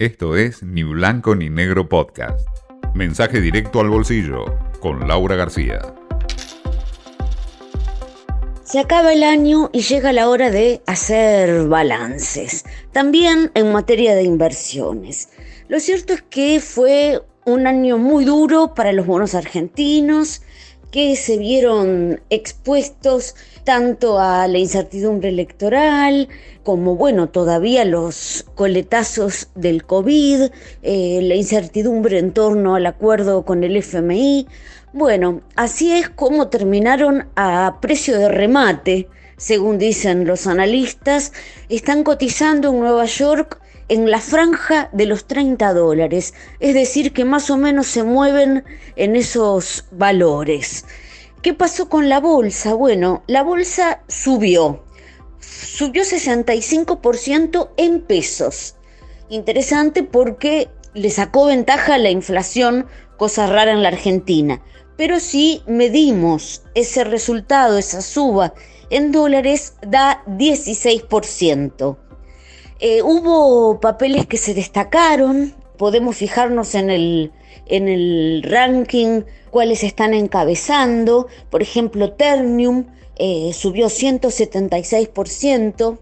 Esto es Ni Blanco ni Negro Podcast. Mensaje directo al bolsillo con Laura García. Se acaba el año y llega la hora de hacer balances, también en materia de inversiones. Lo cierto es que fue un año muy duro para los bonos argentinos, que se vieron expuestos tanto a la incertidumbre electoral como, bueno, todavía los coletazos del COVID, eh, la incertidumbre en torno al acuerdo con el FMI. Bueno, así es como terminaron a precio de remate, según dicen los analistas, están cotizando en Nueva York en la franja de los 30 dólares, es decir, que más o menos se mueven en esos valores. ¿Qué pasó con la bolsa? Bueno, la bolsa subió, subió 65% en pesos. Interesante porque le sacó ventaja a la inflación, cosa rara en la Argentina. Pero si medimos ese resultado, esa suba en dólares, da 16%. Eh, hubo papeles que se destacaron, podemos fijarnos en el, en el ranking cuáles están encabezando, por ejemplo Ternium eh, subió 176%, o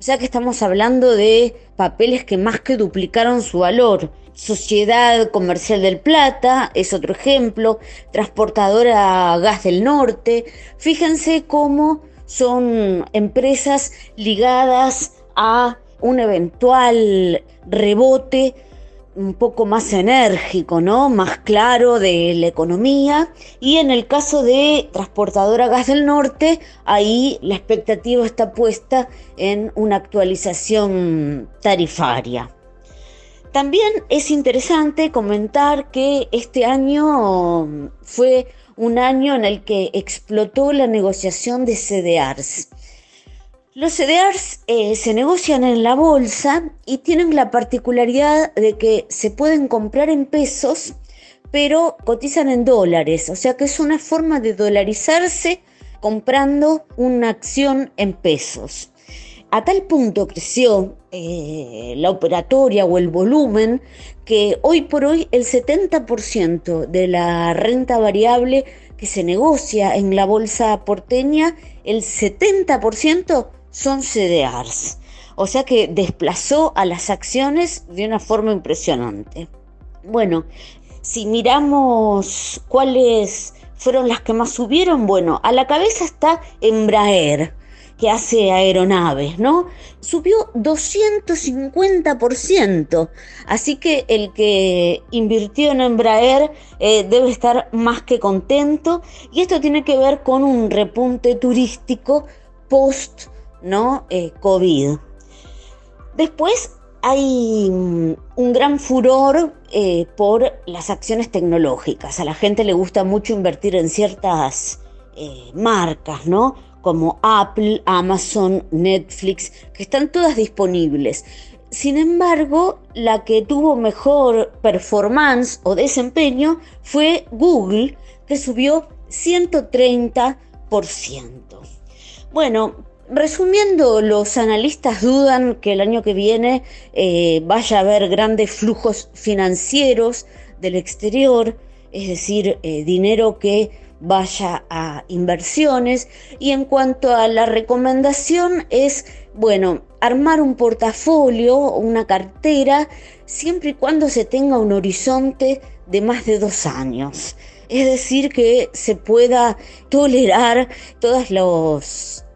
sea que estamos hablando de papeles que más que duplicaron su valor. Sociedad Comercial del Plata es otro ejemplo, Transportadora Gas del Norte. Fíjense cómo son empresas ligadas a un eventual rebote un poco más enérgico, ¿no? Más claro de la economía. Y en el caso de Transportadora Gas del Norte, ahí la expectativa está puesta en una actualización tarifaria. También es interesante comentar que este año fue un año en el que explotó la negociación de CDRs. Los CDRs eh, se negocian en la bolsa y tienen la particularidad de que se pueden comprar en pesos, pero cotizan en dólares, o sea que es una forma de dolarizarse comprando una acción en pesos. A tal punto creció eh, la operatoria o el volumen que hoy por hoy el 70% de la renta variable que se negocia en la bolsa porteña, el 70% son CDRs. O sea que desplazó a las acciones de una forma impresionante. Bueno, si miramos cuáles fueron las que más subieron, bueno, a la cabeza está Embraer, que hace aeronaves, ¿no? Subió 250%. Así que el que invirtió en Embraer eh, debe estar más que contento. Y esto tiene que ver con un repunte turístico post ¿no? Eh, COVID. Después hay mm, un gran furor eh, por las acciones tecnológicas. A la gente le gusta mucho invertir en ciertas eh, marcas, ¿no? Como Apple, Amazon, Netflix, que están todas disponibles. Sin embargo, la que tuvo mejor performance o desempeño fue Google, que subió 130%. Bueno, Resumiendo, los analistas dudan que el año que viene eh, vaya a haber grandes flujos financieros del exterior, es decir, eh, dinero que vaya a inversiones. Y en cuanto a la recomendación es, bueno, armar un portafolio, una cartera, siempre y cuando se tenga un horizonte de más de dos años. Es decir, que se pueda tolerar todos los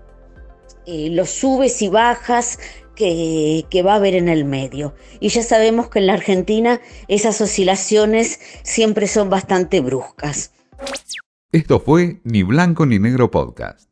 eh, los subes y bajas que, que, va a haber en el medio. Y ya sabemos que en la Argentina esas oscilaciones siempre son bastante bruscas. Esto fue Ni Blanco ni Negro Podcast.